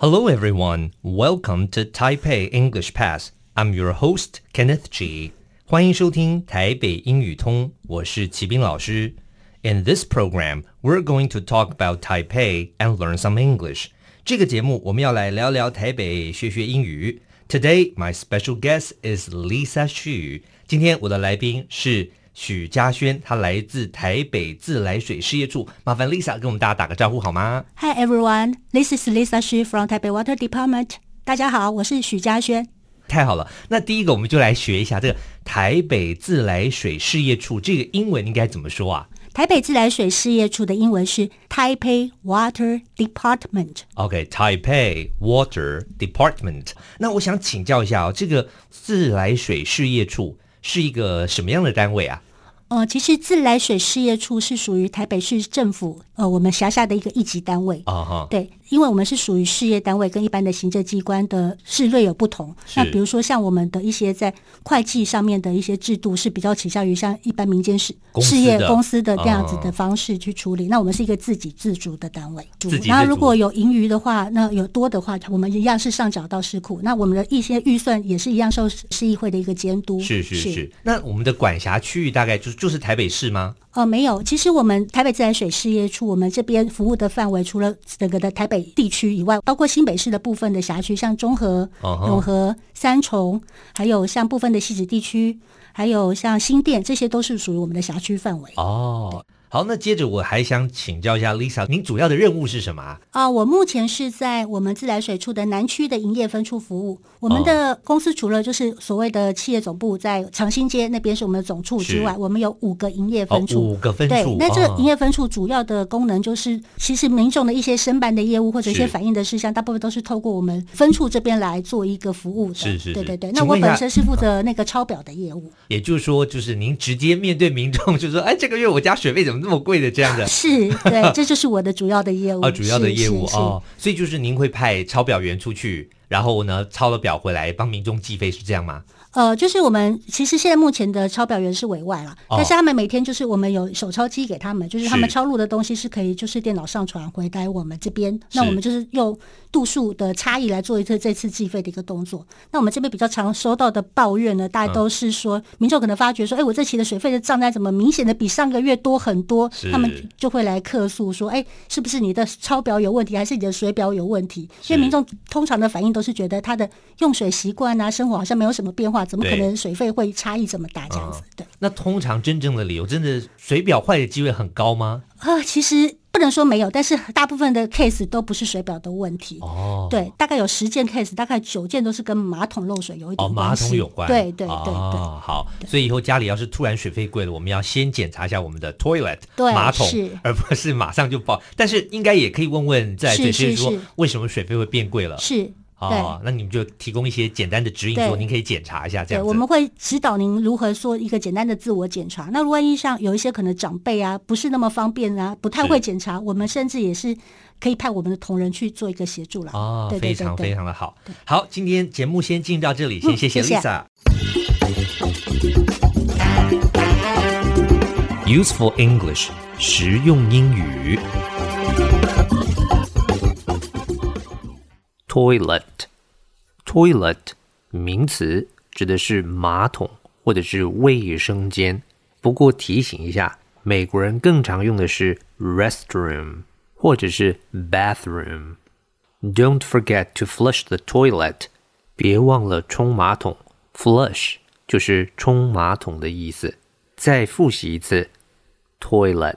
Hello, everyone. Welcome to Taipei English Pass. I'm your host, Kenneth G. 欢迎收听台北英语通，我是齐斌老师。In this program, we're going to talk about Taipei and learn some English. 这个节目我们要来聊聊台北，学学英语。Today, my special guest is Lisa Xu. 今天我的来宾是 许嘉轩，他来自台北自来水事业处。麻烦 Lisa 跟我们大家打个招呼好吗？Hi everyone, this is Lisa Xu from Taipei Water Department. 大家好，我是许嘉轩。太好了，那第一个我们就来学一下这个台北自来水事业处，这个英文应该怎么说啊？台北自来水事业处的英文是 Taipei Water Department。OK，Taipei Water Department。那我想请教一下哦，这个自来水事业处。是一个什么样的单位啊？呃，其实自来水事业处是属于台北市政府呃我们辖下的一个一级单位啊哈，对。因为我们是属于事业单位，跟一般的行政机关的是略有不同。那比如说像我们的一些在会计上面的一些制度，是比较倾向于像一般民间事事业公司的这样子的方式去处理。那我们是一个自给自足的单位。然后如果有盈余的话，那有多的话，我们一样是上缴到市库。那我们的一些预算也是一样受市议会的一个监督。是是是，是。那我们的管辖区域大概就就是台北市吗？哦，没有。其实我们台北自来水事业处，我们这边服务的范围，除了整个的台北地区以外，包括新北市的部分的辖区，像中和、永和、三重，还有像部分的汐止地区，还有像新店，这些都是属于我们的辖区范围。哦。好，那接着我还想请教一下 Lisa，您主要的任务是什么啊？啊，我目前是在我们自来水处的南区的营业分处服务。我们的公司除了就是所谓的企业总部在长兴街那边是我们的总处之外，我们有五个营业分处。哦，五个分处。对，那这个营业分处主要的功能就是，其实民众的一些申办的业务或者一些反映的事项，大部分都是透过我们分处这边来做一个服务的。是是是。对对对。那我本身是负责那个抄表的业务。也就是说，就是您直接面对民众，就是说，哎，这个月我家水费怎么那么贵的这样的？是对，这就是我的主要的业务。啊，主要的业务哦，所以就是您会派抄表员出去，然后呢，抄了表回来帮民众计费，是这样吗？呃，就是我们其实现在目前的抄表员是委外了，哦，但是他们每天就是我们有手抄机给他们，就是他们抄录的东西是可以就是电脑上传回来我们这边，那我们就是用度数的差异来做一次这次计费的一个动作。那我们这边比较常收到的抱怨呢，大家都是说，嗯、民众可能发觉说，哎，我这期的水费的账单怎么明显的比上个月多很多，他们就会来客诉说，哎，是不是你的抄表有问题，还是你的水表有问题？因为民众通常的反应都是觉得他的用水习惯啊，生活好像没有什么变化。怎么可能水费会差异这么大？这样子，对。那通常真正的理由，真的水表坏的机会很高吗？啊，其实不能说没有，但是大部分的 case 都不是水表的问题。哦，对，大概有十件 case，大概九件都是跟马桶漏水有一点关系。哦，马桶有关。对对对对。哦，好。所以以后家里要是突然水费贵了，我们要先检查一下我们的 toilet 马桶，而不是马上就报。但是应该也可以问问在这些说，为什么水费会变贵了？是。哦，那你们就提供一些简单的指引，说您可以检查一下这样我们会指导您如何说一个简单的自我检查。那万一像有一些可能长辈啊，不是那么方便啊，不太会检查，我们甚至也是可以派我们的同仁去做一个协助了。哦，对对对对，非常非常的好。好，今天节目先进到这里，先谢谢 Lisa。Useful English，实用英语。Toilet，toilet，名词，指的是马桶或者是卫生间。不过提醒一下，美国人更常用的是 restroom 或者是 bathroom。Don't forget to flush the toilet，别忘了冲马桶。Flush 就是冲马桶的意思。再复习一次，toilet。